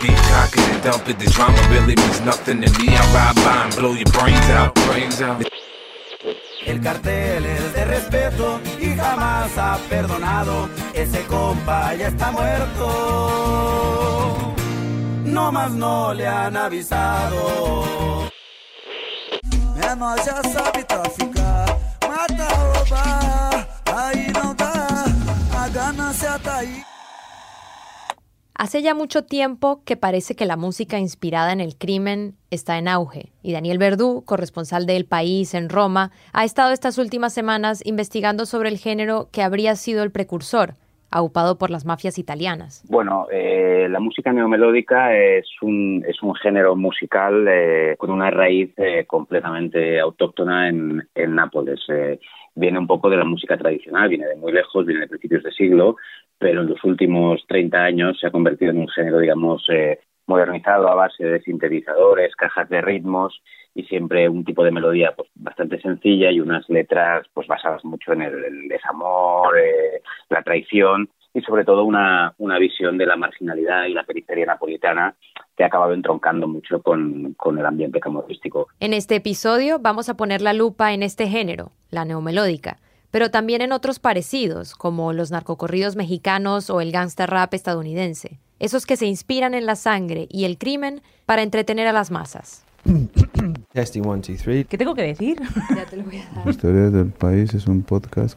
Deep cock it and dump it. The drama really means nothing to me. I ride by and blow your brains out. Brains out. El cartel es de respeto y jamás ha perdonado. Ese compa ya está muerto. No más no le han avisado. Menor já sabe traficar, mata, roubar, aí não dá, a ganância tá aí. Hace ya mucho tiempo que parece que la música inspirada en el crimen está en auge, y Daniel Verdú, corresponsal de El País en Roma, ha estado estas últimas semanas investigando sobre el género que habría sido el precursor, aupado por las mafias italianas. Bueno, eh, la música neomelódica es un, género musical eh, con una raíz eh, completamente autóctona en, Nápoles. Viene un poco de la música tradicional, viene de muy lejos, viene de principios de siglo, pero en los últimos 30 años se ha convertido en un género, digamos, eh, modernizado a base de sintetizadores, cajas de ritmos y siempre un tipo de melodía pues bastante sencilla y unas letras pues basadas mucho en el, desamor, eh, la traición y sobre todo una, una visión de la marginalidad y la periferia napolitana que ha acabado entroncando mucho con, con el ambiente camorístico. En este episodio vamos a poner la lupa en este género, la neomelódica, pero también en otros parecidos, como los narcocorridos mexicanos o el gangster rap estadounidense, esos que se inspiran en la sangre y el crimen para entretener a las masas. Testing one, two, three. ¿Qué tengo que decir? Ya te lo voy a dar. Historia del País es un podcast.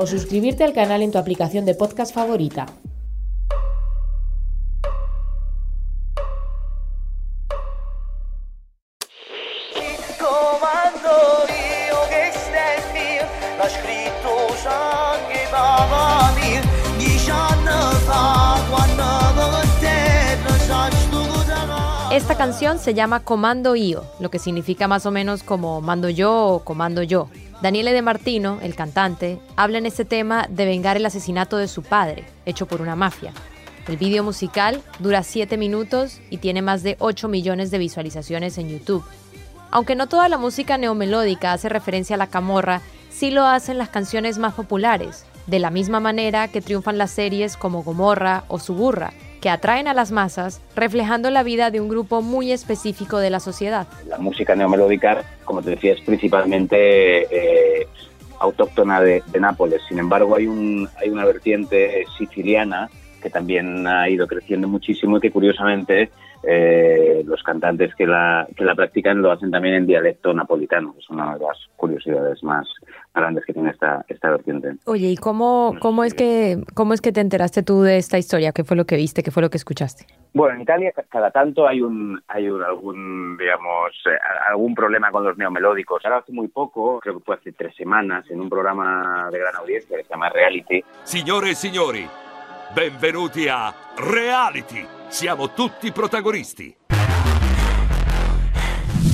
O suscribirte al canal en tu aplicación de podcast favorita. Esta canción se llama Comando Io, lo que significa más o menos como mando yo o comando yo. Daniele De Martino, el cantante, habla en este tema de vengar el asesinato de su padre, hecho por una mafia. El video musical dura 7 minutos y tiene más de 8 millones de visualizaciones en YouTube. Aunque no toda la música neomelódica hace referencia a la camorra, sí lo hacen las canciones más populares, de la misma manera que triunfan las series como Gomorra o Suburra, que atraen a las masas, reflejando la vida de un grupo muy específico de la sociedad. La música neomelódica, como te decía, es principalmente eh, autóctona de, de Nápoles. Sin embargo, hay, un, hay una vertiente siciliana que también ha ido creciendo muchísimo y que curiosamente eh, los cantantes que la, que la practican lo hacen también en dialecto napolitano. Es una de las curiosidades más grandes que tiene esta, esta vertiente. Oye, ¿y cómo, cómo, es que, cómo es que te enteraste tú de esta historia? ¿Qué fue lo que viste? ¿Qué fue lo que escuchaste? Bueno, en Italia ca- cada tanto hay un hay un, algún digamos eh, algún problema con los neomelódicos. Ahora hace muy poco, creo que fue hace tres semanas, en un programa de gran audiencia que se llama Reality, Signore e signori, benvenuti a Reality. Siamo tutti protagonisti.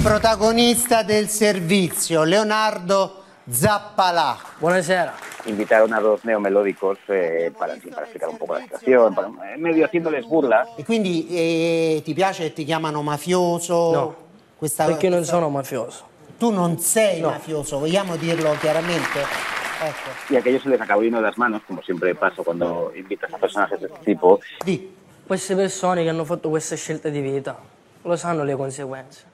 Protagonista del servizio Leonardo Zappalà Buonasera. invitaron a dos neomelódicos eh, para, para explicar un poco la situación, para, medio haciéndoles burla. E quindi eh, ti piace che ti chiamano mafioso? No, Questa, Perché non questa- sono mafioso. Tu non sei No. mafioso, vogliamo dirlo chiaramente? Y aquello se les acabó yendo de las manos, como siempre pasa cuando invitas a personajes de este tipo. Di. Queste persone che hanno fatto queste scelte di vita lo sanno le conseguenze.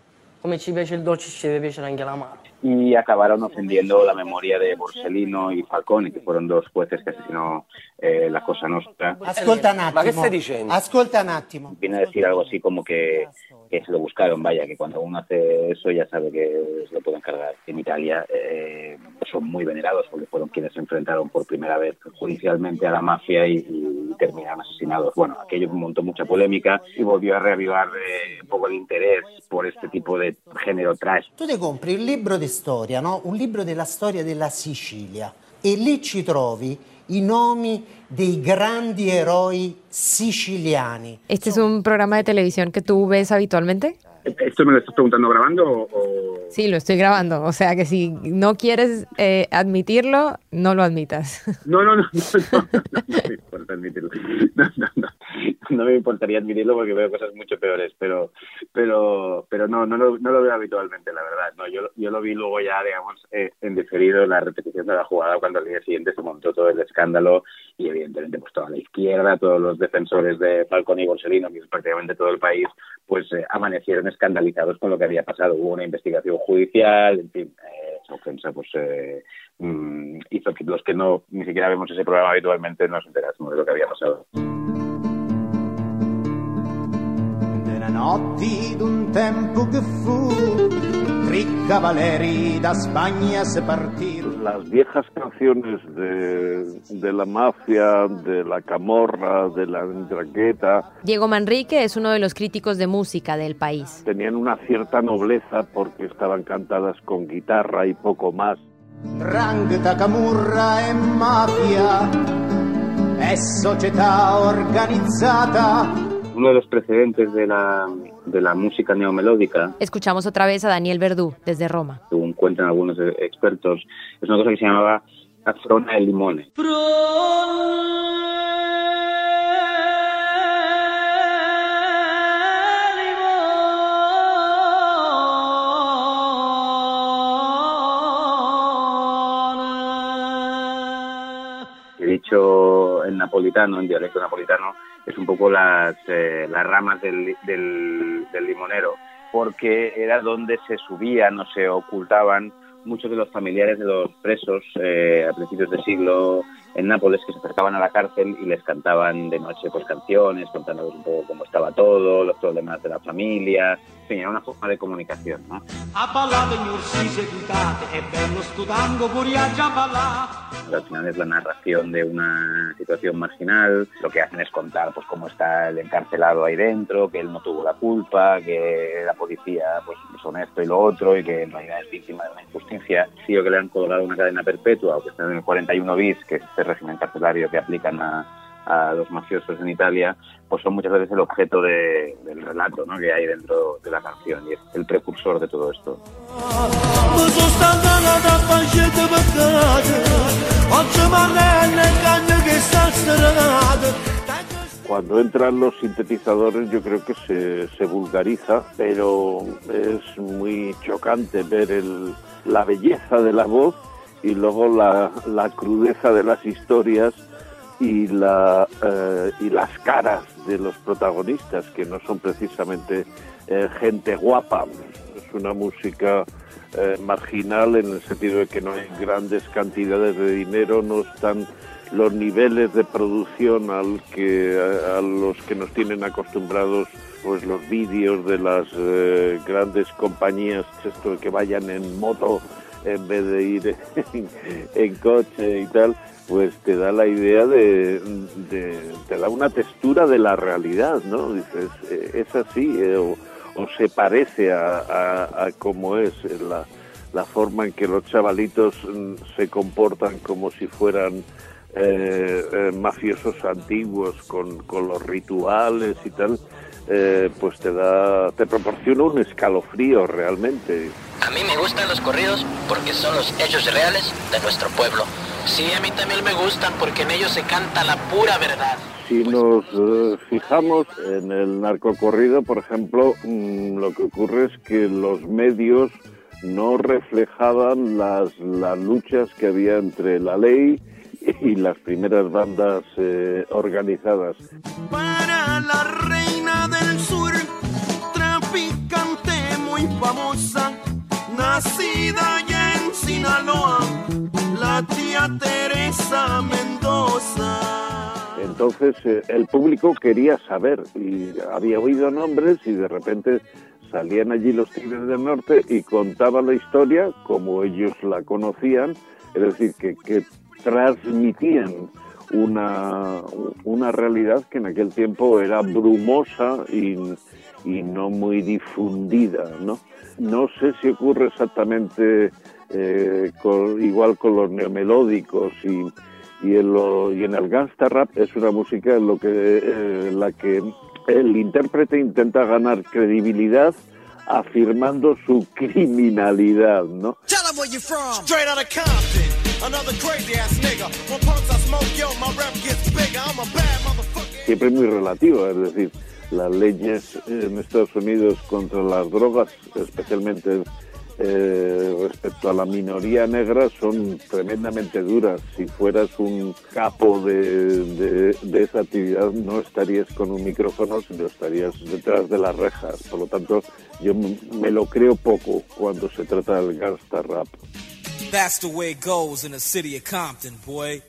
Come ci piace il dolce, ci deve piacere anche l'amaro. Y acabaron ofendiendo la memoria de Borsellino y Falcone, que fueron dos jueces que asesinó eh, la Cosa Nostra. Ascolta un attimo. Ma che stai dicendo? Ascolta un attimo. Viene a decir algo así como que, que se lo buscaron, vaya, que cuando uno hace eso ya sabe que se lo pueden cargar. En Italia eh, son muy venerados porque fueron quienes se enfrentaron por primera vez judicialmente a la mafia y, y terminaron asesinados. Bueno, aquello montó mucha polémica y volvió a reavivar eh, un poco el interés por este tipo de género trash. Tu ti compri un libro di storia, no? Un libro della storia della Sicilia e lì ci trovi i nomi dei grandi eroi siciliani. ¿Este es un programa de televisión que tú ves habitualmente? ¿Esto me lo estás preguntando grabando o...? Sí, lo estoy grabando. O sea que si no quieres eh, admitirlo, no lo admitas. No, no, no, no, no, no, me importa admitirlo. No, no, no, no me importaría admitirlo porque veo cosas mucho peores, pero pero pero no, no lo, no lo veo habitualmente, la verdad. No, yo, yo lo vi luego ya, digamos, eh, en diferido la repetición de la jugada cuando al día siguiente se montó todo el escándalo y evidentemente pues toda la izquierda, todos los defensores de Falcón y Borsellino, que es prácticamente todo el país, pues eh, amanecieron escandalizados con lo que había pasado. Hubo una investigación judicial, en fin, eh, esa ofensa pues eh, mm, hizo que los que no ni siquiera vemos ese programa habitualmente nos enterásemos de lo que había pasado. Notti d'un tempo che fu, tre cavalieri da Spagna se partirono. Las viejas canciones de, de la mafia, de la camorra, de la dragueta, Diego Manrique es uno de los críticos de música del país. tenían una cierta nobleza porque estaban cantadas con guitarra y poco más. Drangheta, camurra e mafia, è società organizzata. Uno de los precedentes de la, de la música neomelódica, Escuchamos otra vez a Daniel Verdú desde Roma. según cuentan algunos eh, expertos, es una cosa que se llamaba Afrona el limone. Dicho en napolitano, en dialecto napolitano, es un poco las, eh, las ramas del, del, del limonero, porque era donde se subían o se ocultaban muchos de los familiares de los presos eh, a principios de siglo en Nápoles que se acercaban a la cárcel y les cantaban de noche pues canciones, contándoles un poco cómo estaba todo, los problemas de la familia, en fin, era una forma de comunicación, ¿no? Al final es la narración de una situación marginal, lo que hacen es contar pues cómo está el encarcelado ahí dentro, que él no tuvo la culpa, que la policía pues son esto y lo otro y que en realidad es víctima de una injusticia. Sí, o que le han colgado una cadena perpetua o que está en el 41 bis, que es este régimen carcelario que aplican a, a los mafiosos en Italia, pues son muchas veces el objeto de- del relato ¿no? que hay dentro de la canción y es el precursor de todo esto. Cuando entran los sintetizadores yo creo que se, se vulgariza, pero es muy chocante ver el- la belleza de la voz y luego la, crudeza de las historias y, la, eh, y las caras de los protagonistas, que no son precisamente eh, gente guapa. Es una música eh, marginal en el sentido de que no hay grandes cantidades de dinero, no están los niveles de producción al que a, a los que nos tienen acostumbrados pues los vídeos de las grandes compañías esto de que vayan en moto en vez de ir en, coche y tal pues te da la idea de, te da una textura de la realidad no dices eh, es así eh, o, se parece a, a, cómo es eh, la, la forma en que los chavalitos mm, se comportan como si fueran eh, mafiosos antiguos con, con los rituales y tal, eh, pues te da, te proporciona un escalofrío realmente. A mí me gustan los corridos porque son los hechos reales de nuestro pueblo. Sí, a mí también me gustan porque en ellos se canta la pura verdad. Si nos eh, fijamos en el narcocorrido, por ejemplo, mm, lo que ocurre es que los medios no reflejaban las, las luchas que había entre la ley y las primeras bandas eh, organizadas. Para la famosa, nacida allá en Sinaloa, la tía Teresa Mendoza. Entonces eh, el público quería saber y había oído nombres y de repente salían allí los Tigres del Norte y contaban la historia como ellos la conocían, es decir, que, que transmitían una, una realidad que en aquel tiempo era brumosa y, y no muy difundida, ¿no? No sé si ocurre exactamente eh, con- igual con los neomelódicos y, Y en, lo, y en el gangsta rap es una música en, lo que, eh, la que el intérprete intenta ganar credibilidad afirmando su criminalidad, ¿no? Tell 'em where you from. Straight out of Compton. Another crazy ass nigga. When punks I smoke, yo, my rep gets bigger. I'm a bad motherfucker. Siempre muy relativo, es decir, las leyes en Estados Unidos contra las drogas, especialmente eh, respecto a la minoría negra, son tremendamente duras. Si fueras un capo de, de- de esa actividad, no estarías con un micrófono, sino estarías detrás de las rejas. Por lo tanto, yo me lo creo poco cuando se trata del gangsta rap. That's the way it goes in the city of Compton, boy.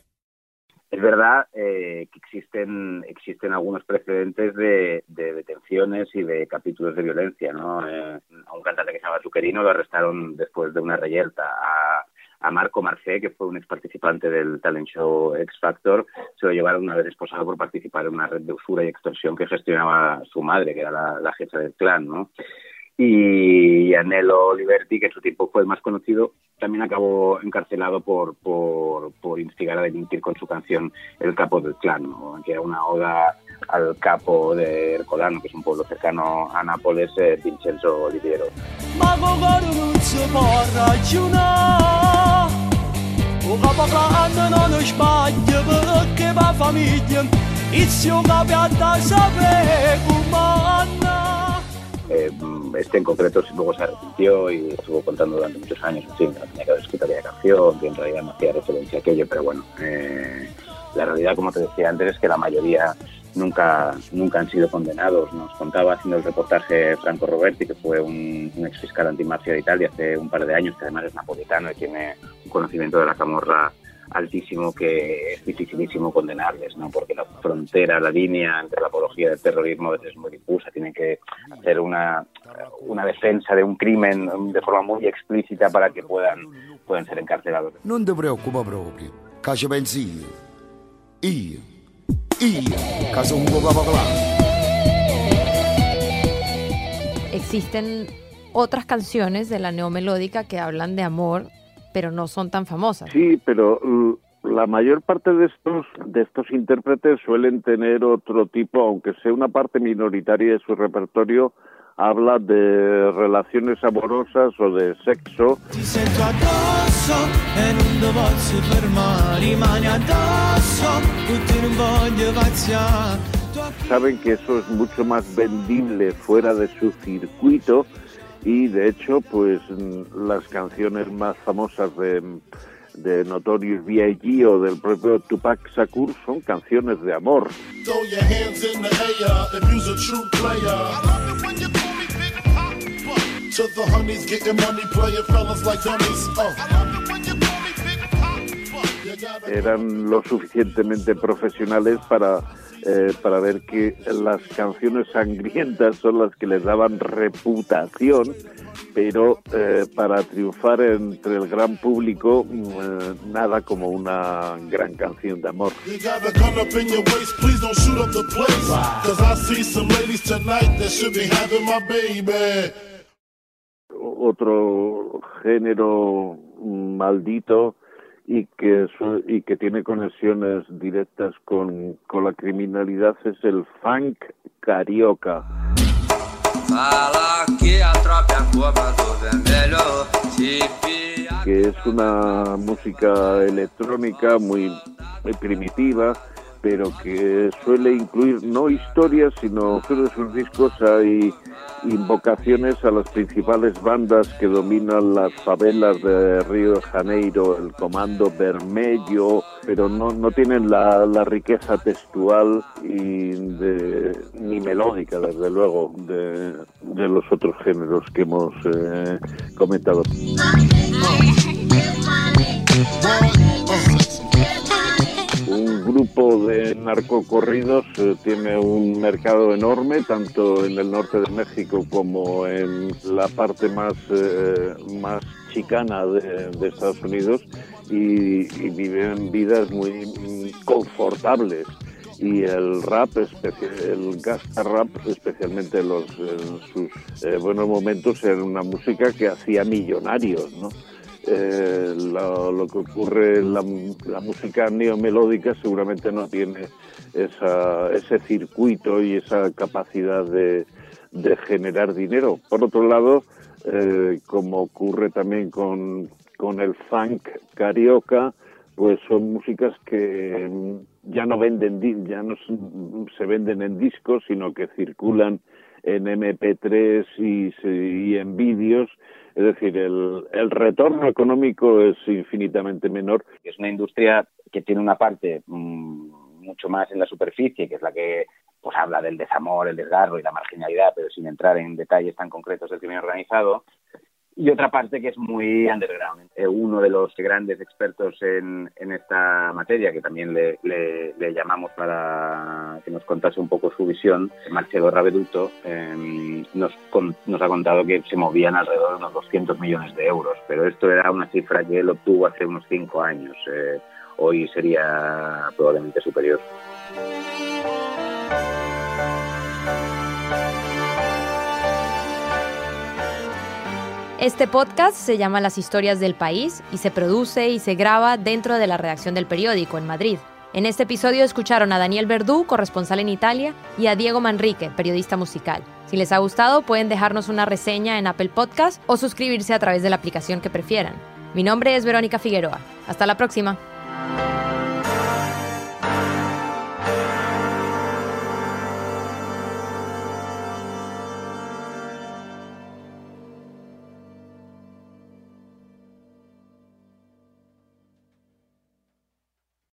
Es verdad eh, que existen existen algunos precedentes de, de detenciones y de capítulos de violencia, ¿no? Eh, a un cantante que se llama Zuccherino lo arrestaron después de una reyerta. A, Marco Marcé, que fue un ex participante del talent show X Factor, se lo llevaron una vez esposado por participar en una red de usura y extorsión que gestionaba su madre, que era la, la jefa del clan, ¿no? Y Anelo Liberty, que en su tiempo fue el más conocido, también acabó encarcelado por, por, por instigar a delinquir con su canción El Capo del Clan, ¿no? que era una oda al capo de Ercolano, que es un pueblo cercano a Nápoles, eh, Vincenzo Oliviero. Eh, este en concreto luego se arrepintió y estuvo contando durante muchos años, en fin, que no tenía que haber escrito aquella canción, que en realidad no hacía referencia a aquello, pero bueno, eh, la realidad, como te decía antes, es que la mayoría nunca nunca han sido condenados. Nos contaba haciendo el reportaje Franco Roberti, que fue un, un ex fiscal antimafia de Italia hace un par de años, que además es napolitano y tiene un conocimiento de la camorra altísimo que es dificilísimo condenarles, ¿no? Porque la frontera, la línea entre la apología del terrorismo a veces es muy difusa, tienen que hacer una, una defensa de un crimen de forma muy explícita para que puedan, puedan ser encarcelados. Non ti preoccupa proprio, che ci pensi io. Io, io, che sono un po' capoclà. Existen otras canciones de la neomelódica que hablan de amor, pero no son tan famosas. Sí, pero mm, la mayor parte de estos de estos intérpretes suelen tener otro tipo, aunque sea una parte minoritaria de su repertorio, habla de relaciones amorosas o de sexo. Saben que eso es mucho más vendible fuera de su circuito y de hecho, pues mm, las canciones más famosas de de Notorious B.I.G. o del propio Tupac Shakur son canciones de amor. Gotta Eran lo suficientemente profesionales para, eh, para ver que las canciones sangrientas son las que les daban reputación, pero eh, para triunfar entre el gran público, eh, nada como una gran canción de amor. Otro género maldito y que su- y que tiene conexiones directas con, con la criminalidad es el funk carioca. Que es una música electrónica muy, muy primitiva, pero que suele incluir no historias, sino de sus discos hay invocaciones a las principales bandas que dominan las favelas de Río de Janeiro, el Comando Vermelho, pero no, no tienen la, la riqueza textual y de, ni melódica, desde luego, de, de los otros géneros que hemos eh, comentado. De narcocorridos eh, tiene un mercado enorme, tanto en el norte de México como en la parte más, eh, más chicana de, de Estados Unidos y, y viven vidas muy confortables. Y el rap, el gangsta rap, especialmente los, en sus eh, buenos momentos, era una música que hacía millonarios, ¿no? Eh, lo, que ocurre la, la, música neomelódica seguramente no tiene esa, ese circuito y esa capacidad de, de generar dinero. Por otro lado, eh, como ocurre también con, con el funk carioca, pues son músicas que ya no venden, ya no se venden en discos, sino que circulan en MP3 y, y en vídeos. Es decir, el, el, retorno económico es infinitamente menor. Es una industria que tiene una parte mmm, mucho más en la superficie, que es la que pues habla del desamor, el desgarro y la marginalidad, pero sin entrar en detalles tan concretos del crimen organizado, y otra parte que es muy underground. Eh, uno de los grandes expertos en, en esta materia, que también le, le, llamamos para que nos contase un poco su visión, Marcelo Raveduto, eh, nos, con, nos ha contado que se movían alrededor de unos 200 millones de euros, pero esto era una cifra que él obtuvo hace unos cinco años. Eh, hoy sería probablemente superior. Este podcast se llama Las historias del país y se produce y se graba dentro de la redacción del periódico en Madrid. En este episodio escucharon a Daniel Verdú, corresponsal en Italia, y a Diego Manrique, periodista musical. Si les ha gustado, pueden dejarnos una reseña en Apple Podcast o suscribirse a través de la aplicación que prefieran. Mi nombre es Verónica Figueroa. Hasta la próxima.